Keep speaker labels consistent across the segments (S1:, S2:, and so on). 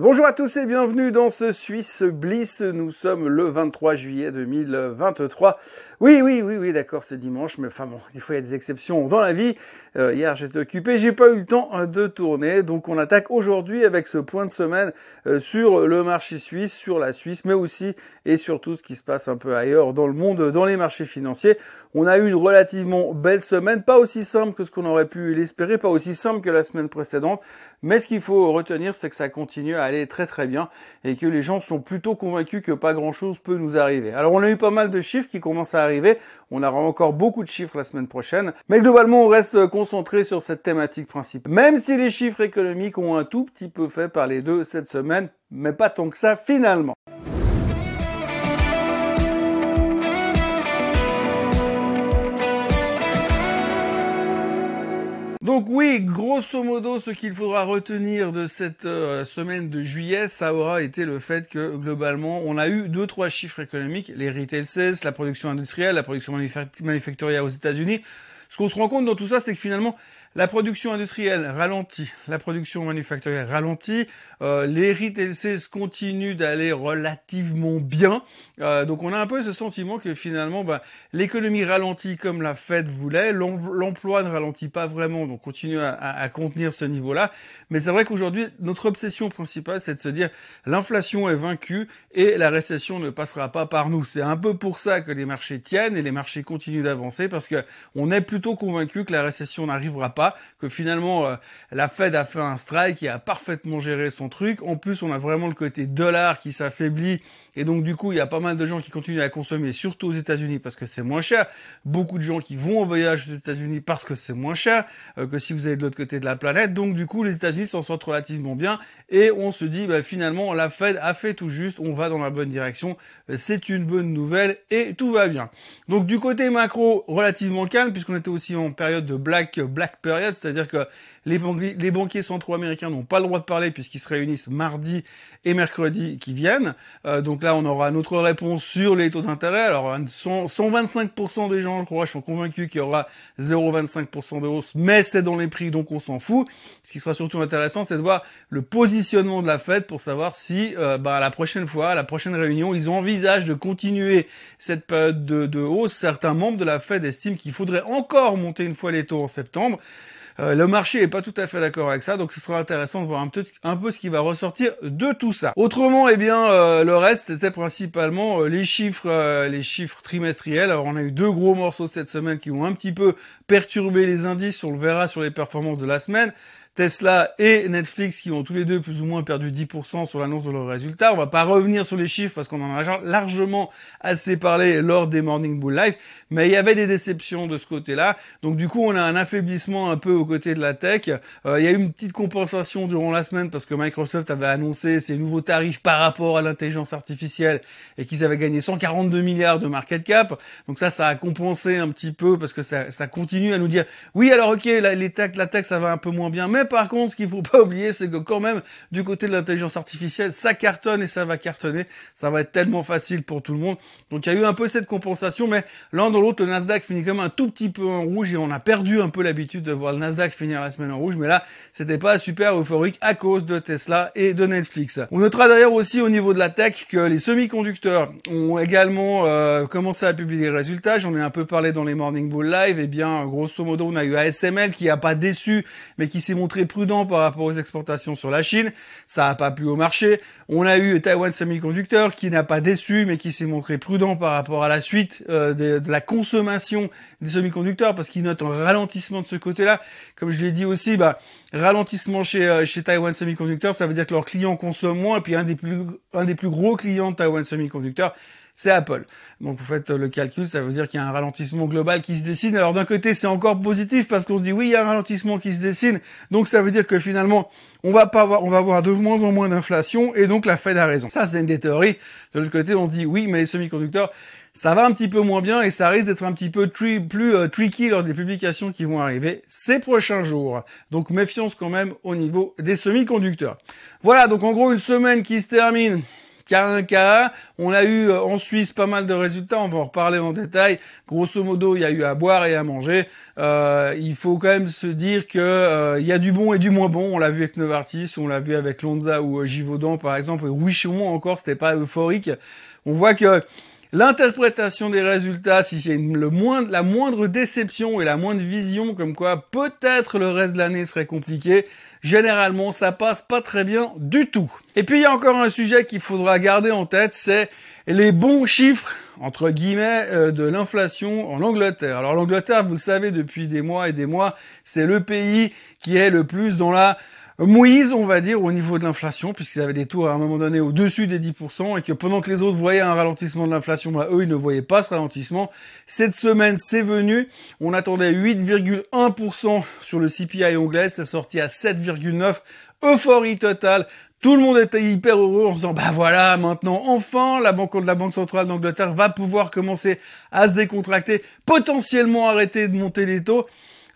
S1: Bonjour à tous et bienvenue dans ce Suisse Bliss. Nous sommes le 23 juillet 2023. Oui, oui, oui, oui, d'accord, c'est dimanche, mais enfin bon, des y a des exceptions dans la vie. Euh, hier j'étais occupé, j'ai pas eu le temps euh, de tourner, donc on attaque aujourd'hui avec ce point de semaine euh, sur le marché suisse, sur la Suisse, mais aussi et surtout ce qui se passe un peu ailleurs dans le monde, dans les marchés financiers. On a eu une relativement belle semaine, pas aussi simple que ce qu'on aurait pu l'espérer, pas aussi simple que la semaine précédente, mais ce qu'il faut retenir, c'est que ça continue à aller très très bien et que les gens sont plutôt convaincus que pas grand chose peut nous arriver. Alors on a eu pas mal de chiffres qui commencent à arriver. On aura encore beaucoup de chiffres la semaine prochaine. Mais globalement, on reste concentré sur cette thématique principale. Même si les chiffres économiques ont un tout petit peu fait parler d'eux cette semaine, mais pas tant que ça finalement. Donc oui, grosso modo, ce qu'il faudra retenir de cette euh, semaine de juillet, ça aura été le fait que globalement, on a eu deux trois chiffres économiques, les retail sales, la production industrielle, la production manufacturière aux États-Unis. Ce qu'on se rend compte dans tout ça, c'est que finalement, la production industrielle ralentit, la production manufacturière ralentit, euh, les retail sales continuent d'aller relativement bien. Euh, donc on a un peu ce sentiment que finalement bah, l'économie ralentit comme la Fed voulait, l'emploi ne ralentit pas vraiment, donc continue à, à contenir ce niveau-là. Mais c'est vrai qu'aujourd'hui notre obsession principale c'est de se dire l'inflation est vaincue et la récession ne passera pas par nous. C'est un peu pour ça que les marchés tiennent et les marchés continuent d'avancer parce que on est plutôt convaincu que la récession n'arrivera pas, que finalement euh, la Fed a fait un strike et a parfaitement géré son truc. En plus, on a vraiment le côté dollar qui s'affaiblit et donc du coup, il y a pas mal de gens qui continuent à consommer, surtout aux États-Unis parce que c'est moins cher. Beaucoup de gens qui vont en voyage aux États-Unis parce que c'est moins cher euh, que si vous allez de l'autre côté de la planète. Donc du coup, les États-Unis s'en sortent relativement bien et on se dit bah, finalement la Fed a fait tout juste, on va dans la bonne direction, c'est une bonne nouvelle et tout va bien. Donc du côté macro, relativement calme puisqu'on était aussi en période de black black c'est-à-dire que les, banquiers centraux américains n'ont pas le droit de parler puisqu'ils se réunissent mardi et mercredi qui viennent. Euh, donc là, on aura notre réponse sur les taux d'intérêt. Alors 125% des gens, je crois, sont convaincus qu'il y aura 0,25% de hausse, mais c'est dans les prix, donc on s'en fout. Ce qui sera surtout intéressant, c'est de voir le positionnement de la Fed pour savoir si euh, bah, la prochaine fois, la prochaine réunion, ils envisagent de continuer cette période de, de hausse. Certains membres de la Fed estiment qu'il faudrait encore monter une fois les taux en septembre. Euh, le marché n'est pas tout à fait d'accord avec ça, donc ce sera intéressant de voir un, peu, ce qui va ressortir de tout ça. Autrement, eh bien, euh, le reste, c'était principalement euh, les chiffres, les chiffres trimestriels. Alors, on a eu deux gros morceaux cette semaine qui ont un petit peu perturbé les indices. On le verra sur les performances de la semaine. Tesla et Netflix qui ont tous les deux plus ou moins perdu 10% sur l'annonce de leurs résultats. On va pas revenir sur les chiffres parce qu'on en a largement assez parlé lors des Morning Bull Live, mais il y avait des déceptions de ce côté-là. Donc du coup, on a un affaiblissement un peu aux côtés de la tech. Euh, il y a eu une petite compensation durant la semaine parce que Microsoft avait annoncé ses nouveaux tarifs par rapport à l'intelligence artificielle et qu'ils avaient gagné 142 milliards de market cap. Donc ça, ça a compensé un petit peu parce que ça, ça continue à nous dire oui, alors ok, la, tech, la tech, ça va un peu moins bien, par contre, ce qu'il faut pas oublier, c'est que quand même, du côté de l'intelligence artificielle, ça cartonne et ça va cartonner. Ça va être tellement facile pour tout le monde. Donc il y a eu un peu cette compensation, mais l'un dans l'autre, le Nasdaq finit même un tout petit peu en rouge et on a perdu un peu l'habitude de voir le Nasdaq finir la semaine en rouge, mais là, c'était pas super euphorique à cause de Tesla et de Netflix. On notera d'ailleurs aussi au niveau de la tech que les semi-conducteurs ont également euh, commencé à publier les résultats. J'en ai un peu parlé dans les Morning Bull Live. Et eh bien, grosso modo, on a eu ASML qui a pas déçu, mais qui s'est montré prudent par rapport aux exportations sur la Chine. Ça n'a pas plu au marché. On a eu Taiwan Semiconductor qui n'a pas déçu, mais qui s'est montré prudent par rapport à la suite euh, de, la consommation des semi-conducteurs parce qu'il note un ralentissement de ce côté-là. Comme je l'ai dit aussi, bah, ralentissement chez, euh, Taiwan Semiconductor, ça veut dire que leurs clients consomment moins. Et puis un des plus, un des plus gros clients de Taiwan Semiconductor, c'est Apple. Donc vous faites le calcul, ça veut dire qu'il y a un ralentissement global qui se dessine. Alors d'un côté, c'est encore positif parce qu'on se dit oui, il y a un ralentissement qui se dessine. Donc ça veut dire que finalement, on va pas avoir, on va avoir de moins en moins d'inflation et donc la Fed a raison. Ça, c'est une des théories. De l'autre côté, on se dit oui, mais les semi-conducteurs, ça va un petit peu moins bien et ça risque d'être un petit peu plus euh, tricky lors des publications qui vont arriver ces prochains jours. Donc méfiance quand même au niveau des semi-conducteurs. Voilà, donc en gros une semaine qui se termine K1, K1. On a eu euh, en Suisse pas mal de résultats, on va en reparler en détail. Grosso modo, il y a eu à boire et à manger. Euh, il faut quand même se dire que euh, il y a du bon et du moins bon. On l'a vu avec Novartis, on l'a vu avec Lonza ou Givaudan par exemple. Richemont encore, c'était pas euphorique. On voit que L'interprétation des résultats, si c'est le moindre, la moindre déception et la moindre vision comme quoi peut-être le reste de l'année serait compliqué, généralement ça passe pas très bien du tout. Et puis il y a encore un sujet qu'il faudra garder en tête, c'est les bons chiffres entre guillemets euh, de l'inflation en Angleterre. Alors l'Angleterre, vous le savez depuis des mois et des mois, c'est le pays qui est le plus dans la Moïse, on va dire, au niveau de l'inflation, puisqu'ils avaient des taux à un moment donné au-dessus des 10%, et que pendant que les autres voyaient un ralentissement de l'inflation, bah, eux, ils ne voyaient pas ce ralentissement. Cette semaine, c'est venu. On attendait 8,1% sur le CPI anglais, c'est sorti à 7,9%. Euphorie totale. Tout le monde était hyper heureux en se disant, bah voilà, maintenant, enfin, la banque la Banque Centrale d'Angleterre va pouvoir commencer à se décontracter, potentiellement arrêter de monter les taux.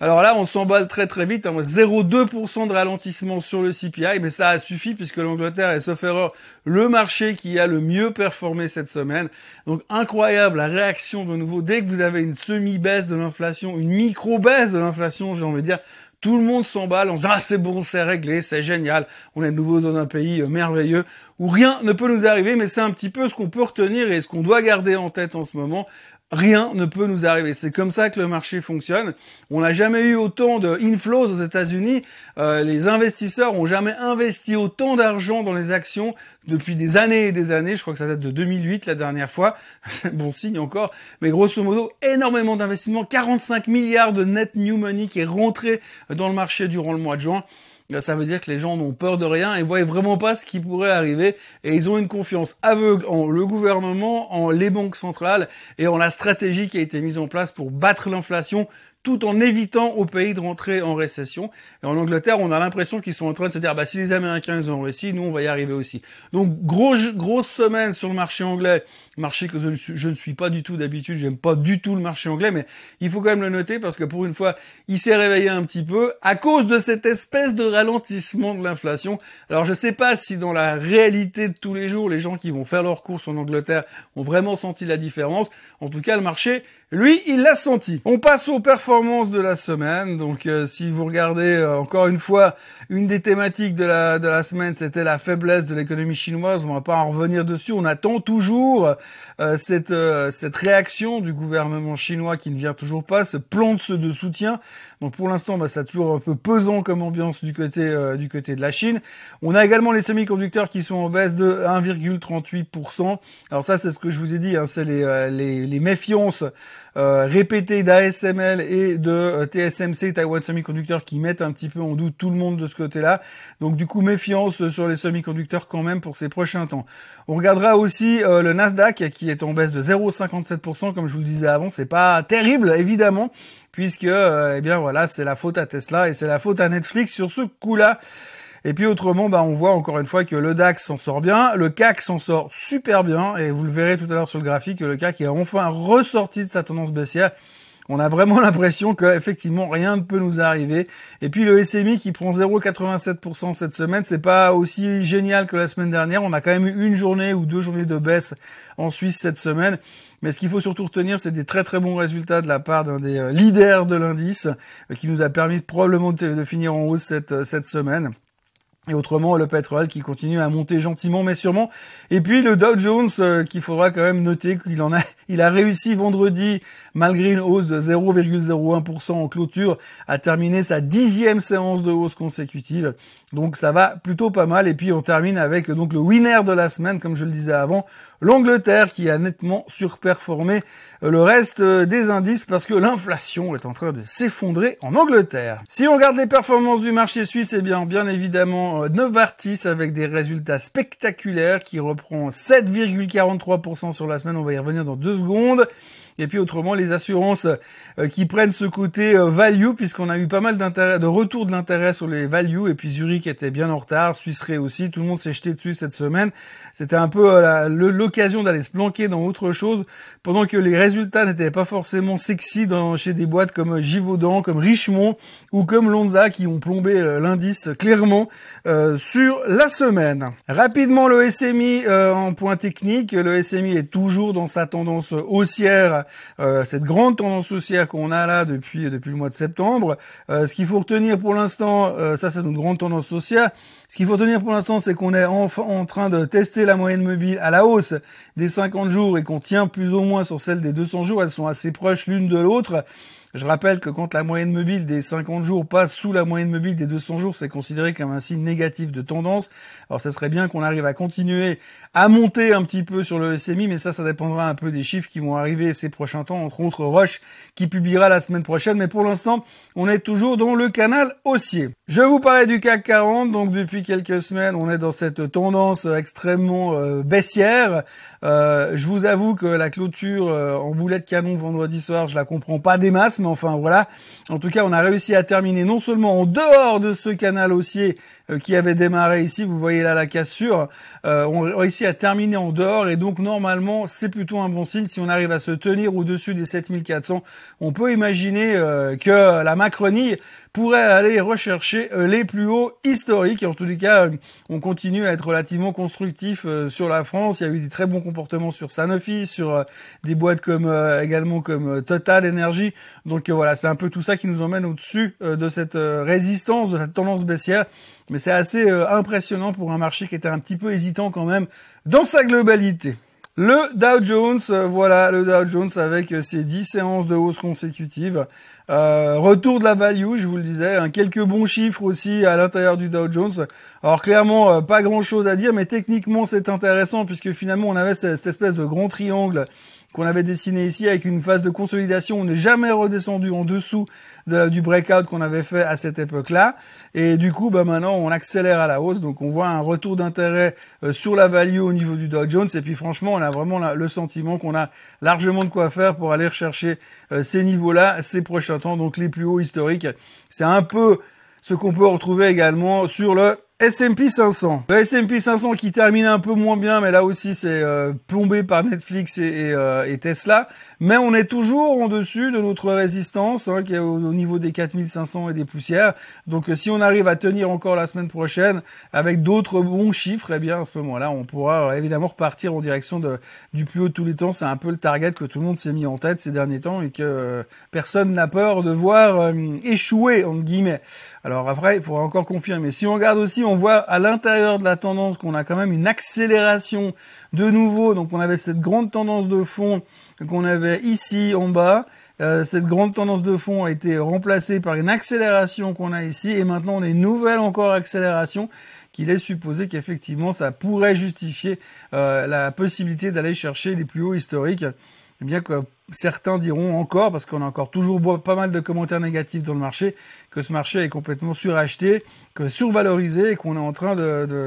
S1: Alors là, on s'emballe très très vite, 0,2% hein. de ralentissement sur le CPI, mais ça a suffi puisque l'Angleterre est, sauf erreur, le marché qui a le mieux performé cette semaine. Donc incroyable la réaction de nouveau. Dès que vous avez une semi-baisse de l'inflation, une micro-baisse de l'inflation, j'ai envie de dire, tout le monde s'emballe, se dit ah c'est bon, c'est réglé, c'est génial, on est de nouveau dans un pays euh, merveilleux où rien ne peut nous arriver, mais c'est un petit peu ce qu'on peut retenir et ce qu'on doit garder en tête en ce moment rien ne peut nous arriver. C'est comme ça que le marché fonctionne. On n'a jamais eu autant de inflows aux États-Unis. Euh, les investisseurs ont jamais investi autant d'argent dans les actions depuis des années et des années. Je crois que ça date de 2008 la dernière fois. bon signe encore. Mais grosso modo, énormément d'investissements. 45 milliards de net new money qui est rentré dans le marché durant le mois de juin ça veut dire que les gens n'ont peur de rien et voient vraiment pas ce qui pourrait arriver. Et ils ont une confiance aveugle en le gouvernement, en les banques centrales et en la stratégie qui a été mise en place pour battre l'inflation tout en évitant au pays de rentrer en récession. Et en Angleterre, on a l'impression qu'ils sont en train de se dire, bah, si les Américains ils ont réussi, nous, on va y arriver aussi. Donc, grosse, grosse semaine sur le marché anglais, marché que je, ne suis pas du tout d'habitude, j'aime pas du tout le marché anglais, mais il faut quand même le noter parce que pour une fois, il s'est réveillé un petit peu à cause de cette espèce de ralentissement de l'inflation. Alors, je sais pas si dans la réalité de tous les jours, les gens qui vont faire leurs courses en Angleterre ont vraiment senti la différence. En tout cas, le marché lui, il l'a senti. On passe aux performances de la semaine. Donc, euh, si vous regardez euh, encore une fois, une des thématiques de la de la semaine, c'était la faiblesse de l'économie chinoise. On va pas en revenir dessus. On attend toujours euh, cette cette réaction du gouvernement chinois qui ne vient toujours pas, ce plan de, de soutien. Donc, pour l'instant, bah, ça a toujours un peu pesant comme ambiance du côté du côté de la Chine. On a également les semi-conducteurs qui sont en baisse de 1,38%. Alors ça, c'est ce que je vous ai dit. Hein, c'est les, les les méfiances euh, d'ASML et de euh, TSMC, Taiwan Semiconductor, qui mettent un petit peu en doute tout le monde de ce côté-là. Donc du coup, méfiance sur les semi-conducteurs quand même pour ces prochains temps. On regardera aussi euh, le Nasdaq qui est en baisse de 0,57%, comme je vous le disais avant. C'est pas terrible, évidemment, puisque eh bien voilà, c'est la faute à Tesla et c'est la faute à Netflix sur ce coup-là. Et puis autrement, bah, on voit encore une fois que le DAX s'en sort bien, le CAC s'en sort super bien, et vous le verrez tout à l'heure sur le graphique, le CAC est enfin ressorti de sa tendance baissière. On a vraiment l'impression que effectivement rien ne peut nous arriver. Et puis le SMI qui prend 0,87% cette semaine, c'est pas aussi génial que la semaine dernière. On a quand même eu une journée ou deux journées de baisse en Suisse cette semaine. Mais ce qu'il faut surtout retenir, c'est des très très bons résultats de la part d'un des euh, leaders de l'indice, euh, qui nous a permis probablement de finir en hausse cette, euh, cette semaine. Et autrement, le pétrole qui continue à monter gentiment mais sûrement. Et puis le Dow Jones, euh, qu'il faudra quand même noter qu'il en a, il a réussi vendredi, malgré une hausse de 0,01% en clôture, à terminer sa dixième séance de hausse consécutive. Donc ça va plutôt pas mal. Et puis on termine avec donc le winner de la semaine, comme je le disais avant, l'Angleterre qui a nettement surperformé le reste des indices parce que l'inflation est en train de s'effondrer en Angleterre. Si on regarde les performances du marché suisse, eh bien, bien évidemment, euh, Novartis avec des résultats spectaculaires qui reprend 7,43% sur la semaine. On va y revenir dans deux secondes. Et puis autrement, les assurances euh, qui prennent ce côté euh, value, puisqu'on a eu pas mal de retour de l'intérêt sur les values, et puis Zurich était bien en retard, Suisse aussi, tout le monde s'est jeté dessus cette semaine. C'était un peu d'aller se planquer dans autre chose, pendant que les résultats n'étaient pas forcément sexy dans, chez des boîtes comme Givaudan, comme Richemont ou comme Lonza qui ont plombé euh, l'indice clairement euh, sur la semaine. Rapidement le SMI en point technique, le SMI est toujours dans sa tendance haussière, cette grande tendance haussière qu'on a là depuis depuis le mois de septembre. ce qu'il faut retenir pour l'instant, ça c'est une grande tendance haussière. Ce qu'il faut retenir pour l'instant, c'est qu'on est en train de tester la moyenne mobile à la hausse des 50 jours et qu'on tient plus ou moins sur celle des 200 jours. Elles sont assez proches l'une de l'autre. Je rappelle que quand la moyenne mobile des 50 jours passe sous la moyenne mobile des 200 jours, c'est considéré comme un signe négatif de tendance. Alors ça serait bien qu'on arrive à continuer à monter un petit peu sur le SMI, mais ça, ça dépendra un peu des chiffres qui vont arriver ces prochains temps, entre autres Roche qui publiera la semaine prochaine. Mais pour l'instant, on est toujours dans le canal haussier. Je vous parlais du CAC 40, donc depuis quelques semaines, on est dans cette tendance extrêmement euh, baissière. Euh, je vous avoue que la clôture euh, en boulet de canon vendredi soir, je la comprends pas des masses, mais enfin voilà. En tout cas, on a réussi à terminer non seulement en dehors de ce canal haussier euh, qui avait démarré ici, vous voyez là la cassure, euh, on réussit à terminer en dehors et donc normalement c'est plutôt un bon signe si on arrive à se tenir au-dessus des 7400. On peut imaginer euh, que la Macronie pourrait aller rechercher les plus hauts historiques. En tous les cas, on continue à être relativement constructif sur la France. Il y a eu des très bons comportements sur Sanofi, sur des boîtes comme également comme Total Energy. Donc voilà, c'est un peu tout ça qui nous emmène au-dessus de cette résistance, de cette tendance baissière mais c'est assez euh, impressionnant pour un marché qui était un petit peu hésitant quand même dans sa globalité. Le Dow Jones, euh, voilà le Dow Jones avec euh, ses 10 séances de hausse consécutives. retour de la value, je vous le disais, hein, quelques bons chiffres aussi à l'intérieur du Dow Jones. Alors clairement, pas grand-chose à dire, mais techniquement c'est intéressant puisque finalement on avait cette espèce de grand triangle qu'on avait dessiné ici avec une phase de consolidation. On n'est jamais redescendu en dessous du breakout qu'on avait fait à cette époque-là. Et du coup, bah maintenant, on accélère à la hausse. Donc, on voit un retour d'intérêt euh, sur la value au niveau du Dow Jones. Et puis, franchement, on a vraiment le sentiment qu'on a largement de quoi faire pour aller rechercher euh, ces niveaux-là ces prochains temps. Donc, les plus hauts historiques. C'est un peu ce qu'on peut retrouver également sur le S&P 500. Le S&P 500 qui termine un peu moins bien, mais là aussi c'est euh, plombé par Netflix et, euh, et, Tesla. Mais on est toujours en dessus de notre résistance, hein, qui est au, niveau des 4500 et des poussières. Donc euh, si on arrive à tenir encore la semaine prochaine avec d'autres bons chiffres, eh bien à ce moment-là, on pourra évidemment repartir en direction du plus haut de tous les temps. C'est un peu le target que tout le monde s'est mis en tête ces derniers temps et que personne n'a peur de voir échouer, en guillemets. Alors après, il faudra encore confirmer. Si on regarde aussi, on voit à l'intérieur de la tendance qu'on a quand même une accélération de nouveau. Donc on avait cette grande tendance de fond qu'on avait ici en bas. Euh, cette grande tendance de fond a été remplacée par une accélération qu'on a ici et maintenant on a une nouvelle encore accélération qui laisse supposer qu'effectivement ça pourrait justifier euh, la possibilité d'aller chercher les plus hauts historiques. Eh bien que certains diront encore, parce qu'on a encore toujours pas mal de commentaires négatifs dans le marché, que ce marché est complètement suracheté, que survalorisé et qu'on est en train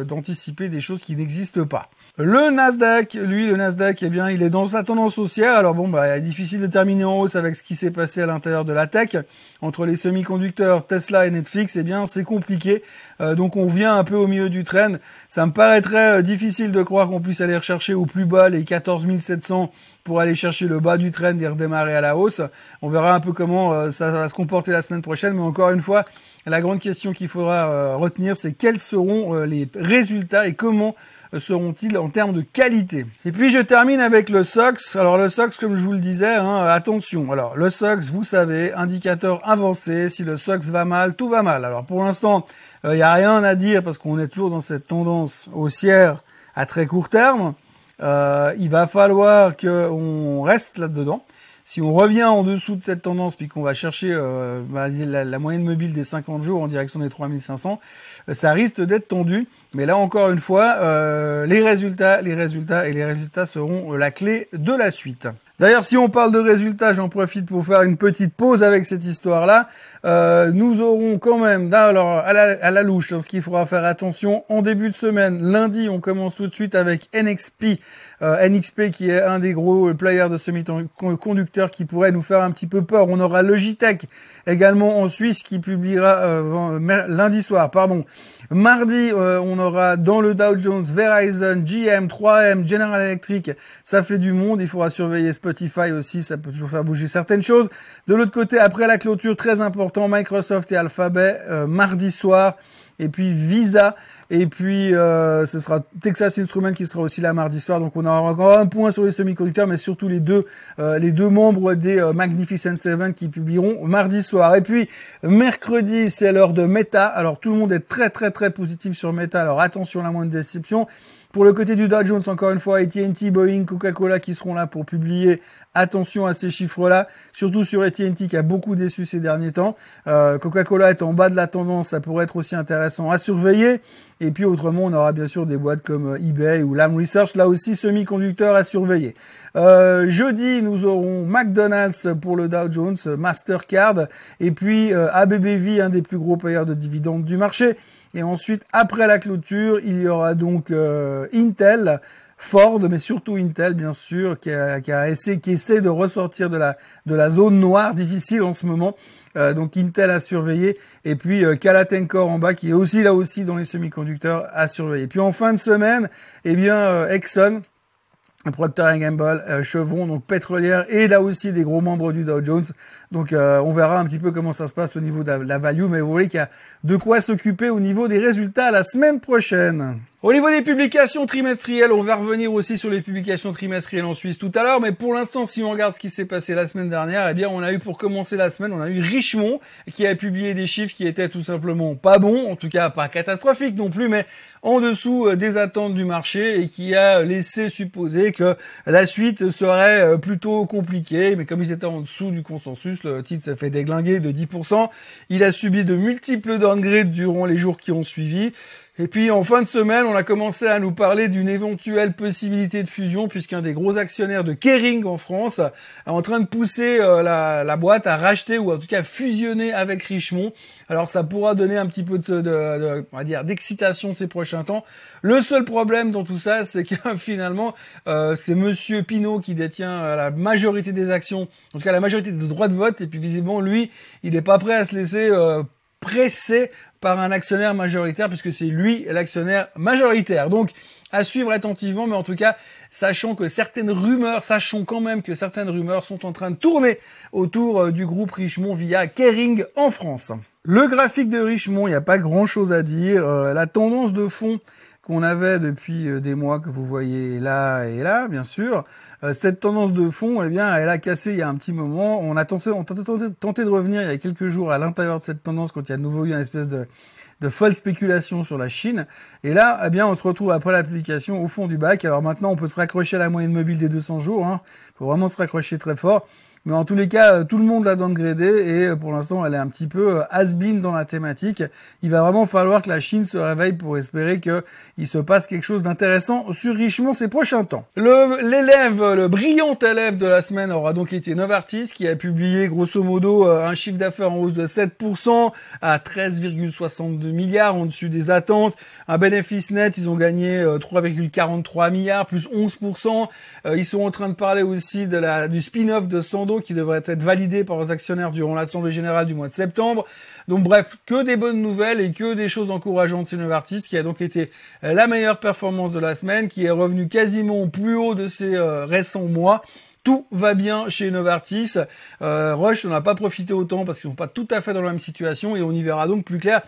S1: d'anticiper des choses qui n'existent pas. Le Nasdaq, lui, le Nasdaq, eh bien, il est dans sa tendance haussière. Alors bon, bah, difficile de terminer en hausse avec ce qui s'est passé à l'intérieur de la tech. Entre les semi-conducteurs, Tesla et Netflix, eh bien, c'est compliqué. Euh, donc on vient un peu au milieu du train. Ça me paraîtrait euh, difficile de croire qu'on puisse aller rechercher au plus bas les 14 700 pour aller chercher le bas du train et redémarrer à la hausse. On verra un peu comment euh, ça va se comporter la semaine prochaine. Mais encore une fois, la grande question qu'il faudra retenir, c'est quels seront les résultats et comment seront-ils en termes de qualité Et puis je termine avec le SOX. Alors le SOX, comme je vous le disais, hein, attention. Alors le SOX, vous savez, indicateur avancé. Si le SOX va mal, tout va mal. Alors pour l'instant, il euh, n'y a rien à dire parce qu'on est toujours dans cette tendance haussière à très court terme. Euh, il va falloir qu'on reste là-dedans. Si on revient en dessous de cette tendance, puis qu'on va chercher euh, bah, la, moyenne mobile des 50 jours en direction des 3500, euh, ça risque d'être tendu. Mais là encore une fois, les résultats, les résultats et les résultats seront la clé de la suite. D'ailleurs, si on parle de résultats, j'en profite pour faire une petite pause avec cette histoire-là. Euh, nous aurons quand même, alors à la, à la louche, hein, ce qu'il faudra faire attention, en début de semaine, lundi, on commence tout de suite avec NXP, euh, NXP qui est un des gros players de semi-conducteurs qui pourrait nous faire un petit peu peur. On aura Logitech également en Suisse qui publiera euh, lundi soir, pardon. Mardi, euh, on aura dans le Dow Jones Verizon, GM, 3M, General Electric. Ça fait du monde, il faudra surveiller Spotify aussi, ça peut toujours faire bouger certaines choses. De l'autre côté, après la clôture, très important, Microsoft et Alphabet, mardi soir, et puis Visa, et puis euh, ce sera Texas Instruments qui sera aussi là mardi soir. Donc on aura encore un point sur les semi-conducteurs, mais surtout les deux euh, les deux membres des euh, Magnificent Seven qui publieront mardi soir. Et puis mercredi, c'est l'heure de Meta. Alors tout le monde est très très très positif sur Meta. Alors attention à la moindre déception. Pour le côté du Dow Jones, encore une fois, AT&T, Boeing, Coca-Cola qui seront là pour publier. Attention à ces chiffres-là, surtout sur AT&T qui a beaucoup déçu ces derniers temps. Euh, Coca-Cola est en bas de la tendance, ça pourrait être aussi intéressant à surveiller. Et puis autrement, on aura bien sûr des boîtes comme euh, eBay ou Lam Research, là aussi semi-conducteurs à surveiller. Euh, jeudi, nous aurons McDonald's pour le Dow Jones, Mastercard, et puis ABBV, un des plus gros payeurs de dividendes du marché. Et ensuite, après la clôture, il y aura donc euh, Intel, Ford, mais surtout Intel, bien sûr, qui, a, essayé, qui essaie de ressortir de la, zone noire difficile en ce moment. Euh, donc Intel à surveiller. Et puis euh, en bas, qui est aussi là aussi dans les semi-conducteurs à surveiller. Puis en fin de semaine, eh bien, euh, Exxon, Procter Gamble, Chevron, donc pétrolière, et là aussi des gros membres du Dow Jones. Donc euh, on verra un petit peu comment ça se passe au niveau de la, value, mais vous voyez qu'il y a de quoi s'occuper au niveau des résultats la semaine prochaine. Au niveau des publications trimestrielles, on va revenir aussi sur les publications trimestrielles en Suisse tout à l'heure, mais pour l'instant, si on regarde ce qui s'est passé la semaine dernière, eh bien, on a eu pour commencer la semaine, on a eu Richemont qui a publié des chiffres qui étaient tout simplement pas bons, en tout cas pas catastrophiques non plus, mais en dessous euh, des attentes du marché et qui a laissé supposer que la suite serait euh, plutôt compliquée, mais comme ils étaient en dessous du consensus, le titre s'est fait déglinguer de 10%. Il a subi de multiples downgrades durant les jours qui ont suivi. Et puis en fin de semaine, on a commencé à nous parler d'une éventuelle possibilité de fusion puisqu'un des gros actionnaires de Kering en France est en train de pousser euh, la, boîte à racheter ou en tout cas fusionner avec Richemont. Alors ça pourra donner un petit peu de, on va dire d'excitation ces prochains temps. Le seul problème dans tout ça, c'est que finalement euh, c'est Monsieur Pinault qui détient euh, la majorité des actions, en tout cas la majorité des droits de vote et puis visiblement lui, il n'est pas prêt à se laisser pressé par un actionnaire majoritaire puisque c'est lui l'actionnaire majoritaire. Donc à suivre attentivement, mais en tout cas, sachant que certaines rumeurs, sachons quand même que certaines rumeurs sont en train de tourner autour euh, du groupe Richemont via Kering en France. Le graphique de Richemont, il n'y a pas grand chose à dire. Euh, la tendance de fond qu'on avait depuis euh, des mois que vous voyez là et là, bien sûr. Euh, cette tendance de fond, eh bien, elle a cassé il y a un petit moment. On a tenté, on a tenté, de revenir il y a quelques jours à l'intérieur de cette tendance quand il y a de nouveau eu une espèce de, de folle spéculation sur la Chine. Et là, eh bien, on se retrouve après l'application au fond du bac. Alors maintenant, on peut se raccrocher à la moyenne mobile des 200 jours. Hein. faut vraiment se raccrocher très fort. Mais en tous les cas, euh, tout le monde l'a downgradé et euh, pour l'instant, elle est un petit peu euh, has-been dans la thématique. Il va vraiment falloir que la Chine se réveille pour espérer qu'il se passe quelque chose d'intéressant sur Richemont ces prochains temps. L'élève, le, brillant élève de la semaine aura donc été Novartis qui a publié grosso modo un chiffre d'affaires en hausse de 7% à 13,62 milliards en dessus des attentes. Un bénéfice net, ils ont gagné 3,43 milliards plus 11%. Ils sont en train de parler aussi de la, du spin-off de Sando qui devrait être validé par les actionnaires durant l'Assemblée Générale du mois de septembre. Donc bref, que des bonnes nouvelles et que des choses encourageantes chez Novartis, qui a donc été la meilleure performance de la semaine, qui est revenu quasiment plus haut de ces euh, récents mois tout va bien chez Novartis. Euh, Roche n'en a pas profité autant parce qu'ils sont pas tout à fait dans la même situation et on y verra donc plus clair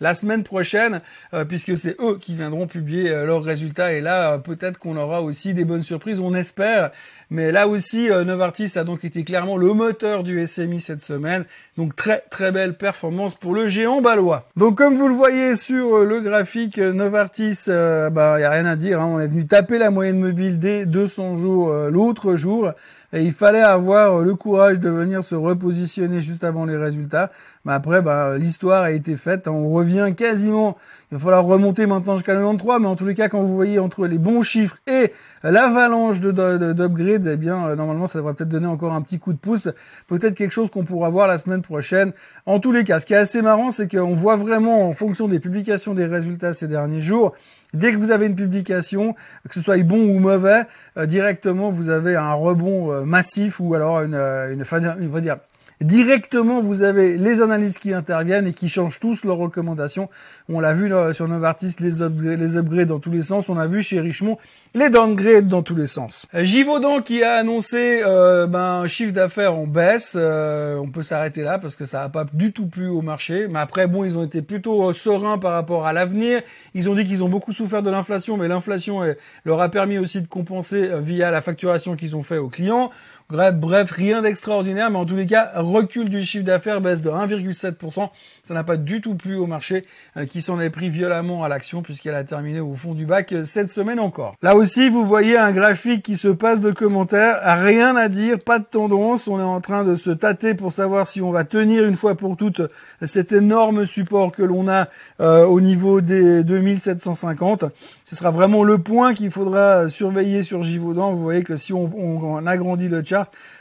S1: la semaine prochaine, euh, puisque c'est eux qui viendront publier euh, leurs résultats. Et là, euh, peut-être qu'on aura aussi des bonnes surprises, on espère. Mais là aussi, Novartis a donc été clairement le moteur du SMI cette semaine. Donc très très belle performance pour le géant balois. Donc comme vous le voyez sur le graphique, Novartis, bah y a rien à dire. Hein. on est venu taper la moyenne mobile des 200 jours l'autre jour. Et il fallait avoir le courage de venir se repositionner juste avant les résultats. Mais après, bah, l'histoire a été faite. On revient quasiment. Il va falloir remonter maintenant jusqu'à 93. Mais en tous les cas, quand vous voyez entre les bons chiffres et l'avalanche de, d'upgrades, eh bien, euh, normalement, ça devrait peut-être donner encore un petit coup de pouce. Peut-être quelque chose qu'on pourra voir la semaine prochaine. En tous les cas, ce qui est assez marrant, c'est qu'on voit vraiment en fonction des publications des résultats ces derniers jours, Dès que vous avez une publication, que ce soit bon ou mauvais, euh, directement vous avez un rebond euh, massif ou alors une, euh, une, une, dire directement vous avez les analystes qui interviennent et qui changent tous leurs recommandations. On l'a vu sur Novartis, les upgrades, les upgrades dans tous les sens. On a vu chez Richemont les downgrades dans tous les sens. Givaudan qui a annoncé euh, ben, un chiffre d'affaires en baisse. Euh, on peut s'arrêter là parce que ça n'a pas du tout plu au marché. Mais après, bon, ils ont été plutôt euh, sereins par rapport à l'avenir. Ils ont dit qu'ils ont beaucoup souffert de l'inflation, mais l'inflation leur a permis aussi de compenser via la facturation qu'ils ont fait aux clients. Bref, rien d'extraordinaire, mais en tous les cas, recul du chiffre d'affaires, baisse de 1,7%. Ça n'a pas du tout plu au marché, euh, qui s'en est pris violemment à l'action, puisqu'elle a terminé au fond du bac euh, cette semaine encore. Là aussi, vous voyez un graphique qui se passe de commentaires, rien à dire, pas de tendance. On est en train de se tâter pour savoir si on va tenir une fois pour toutes cet énorme support que l'on a euh, au niveau des 2750. Ce sera vraiment le point qu'il faudra surveiller sur Givaudan. Vous voyez que si on, on agrandit le chat,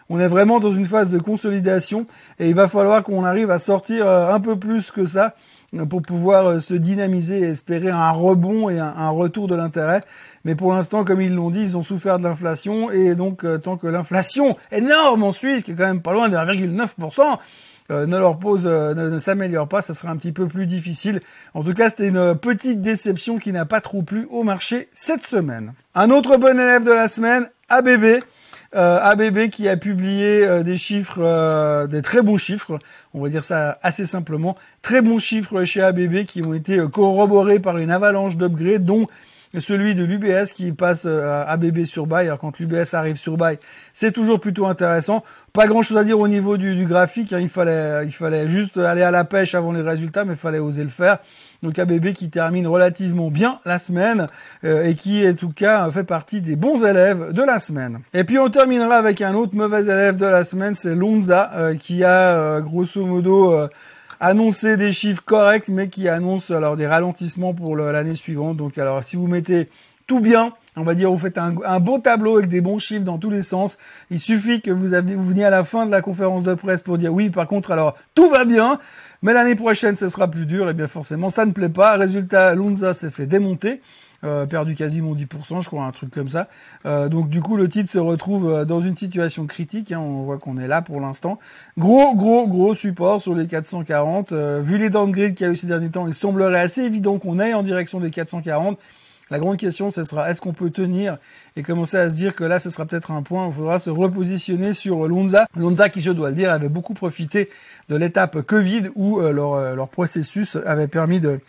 S1: on est vraiment dans une phase de consolidation et il va falloir qu'on arrive à sortir euh, un peu plus que ça euh, pour pouvoir euh, se dynamiser et espérer un rebond et un, retour de l'intérêt. Mais pour l'instant, comme ils l'ont dit, ils ont souffert de l'inflation et donc tant que l'inflation énorme en Suisse, qui est quand même pas loin de 1,9%, ne leur pose, ne, s'améliore pas, ça sera un petit peu plus difficile. En tout cas, c'était une petite déception qui n'a pas trop plu au marché cette semaine. Un autre bon élève de la semaine, ABB. Euh, ABB qui a publié euh, des chiffres, euh, des très bons chiffres, on va dire ça assez simplement, très bons chiffres chez ABB qui ont été corroborés par une avalanche d'upgrades, dont celui de l'UBS qui passe à ABB sur buy. Alors quand l'UBS arrive sur buy, c'est toujours plutôt intéressant. Pas grand chose à dire au niveau du, graphique. Hein. Il fallait, il fallait juste aller à la pêche avant les résultats, mais il fallait oser le faire. Donc ABB qui termine relativement bien la semaine euh, et qui, en tout cas, fait partie des bons élèves de la semaine. Et puis on terminera avec un autre mauvais élève de la semaine, c'est Lonza euh, qui a euh, grosso modo annoncé des chiffres corrects, mais qui annonce alors des ralentissements pour l'année suivante. Donc alors si vous mettez tout bien, on va dire, vous faites un, un, beau tableau avec des bons chiffres dans tous les sens. Il suffit que vous, veniez à la fin de la conférence de presse pour dire oui, par contre, alors tout va bien, mais l'année prochaine, ce sera plus dur. Et bien forcément, ça ne plaît pas. Résultat, Lunza s'est fait démonter. Euh, perdu quasiment 10%, je crois, un truc comme ça. Euh, donc du coup, le titre se retrouve euh, dans une situation critique. Hein, on voit qu'on est là pour l'instant. Gros, gros, gros support sur les 440. vu les downgrades qu'il y a eu ces derniers temps, il semblerait assez évident qu'on aille en direction des 440. La grande question, ce sera est-ce qu'on peut tenir et commencer à se dire que là, ce sera peut-être un point où il faudra se repositionner sur Lonza. Lonza qui, je dois le dire, avait beaucoup profité de l'étape Covid où leur, leur processus avait permis de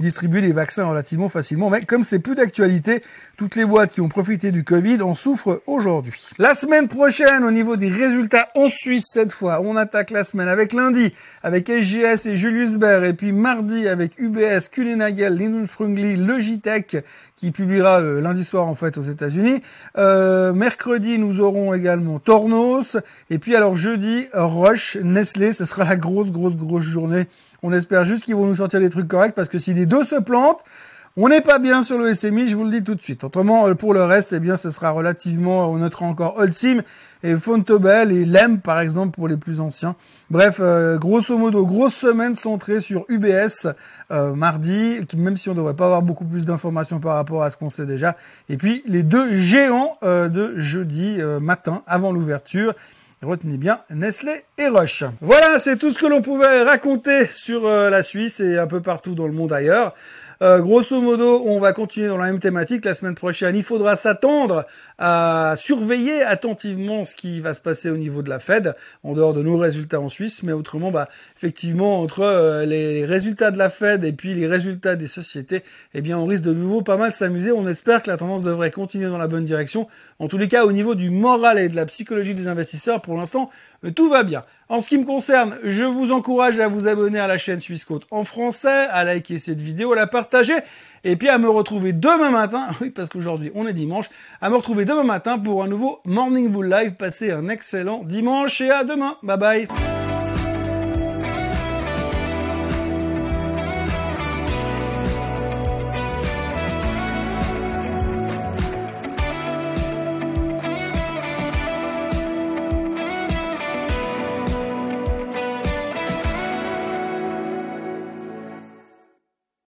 S1: distribuer les vaccins relativement facilement. Mais comme c'est plus d'actualité, toutes les boîtes qui ont profité du Covid en souffrent aujourd'hui. La semaine prochaine, au niveau des résultats en Suisse cette fois, on attaque la semaine avec lundi avec SGS et Julius Baer et puis mardi avec UBS, Kulinagel, Linus Frungli, Logitech qui publiera le lundi soir en fait aux États-Unis. Euh, mercredi, nous aurons également Tornos et puis alors jeudi Roche, Nestlé, ce sera la grosse grosse grosse journée on espère juste qu'ils vont nous sortir des trucs corrects parce que si les deux se plantent, on n'est pas bien sur le SMI, je vous le dis tout de suite. Autrement, euh, pour le reste, eh bien, ce sera relativement, on notera encore Oldsim et Fontobel et Lem, par exemple, pour les plus anciens. Bref, euh, grosso modo, grosse semaine centrée sur UBS euh, mardi, même si on devrait pas avoir beaucoup plus d'informations par rapport à ce qu'on sait déjà. Et puis, les deux géants de jeudi matin, avant l'ouverture. Retenez bien Nestlé et Roche. Voilà, c'est tout ce que l'on pouvait raconter sur euh, la Suisse et un peu partout dans le monde ailleurs. Euh, grosso modo, on va continuer dans la même thématique. La semaine prochaine, il faudra s'attendre à surveiller attentivement ce qui va se passer au niveau de la Fed, en dehors de nos résultats en Suisse. Mais autrement, bah, effectivement, entre euh, les résultats de la Fed et puis les résultats des sociétés, eh bien, on risque de nouveau pas mal s'amuser. On espère que la tendance devrait continuer dans la bonne direction. En tous les cas, au niveau du moral et de la psychologie des investisseurs, pour l'instant, euh, tout va bien. En ce qui me concerne, je vous encourage à vous abonner à la chaîne Suisse en français, à liker cette vidéo, à la partager, et puis à me retrouver demain matin, oui parce qu'aujourd'hui on est dimanche, à me retrouver demain matin pour un nouveau Morning Bull Live. Passez un excellent dimanche et à demain. Bye bye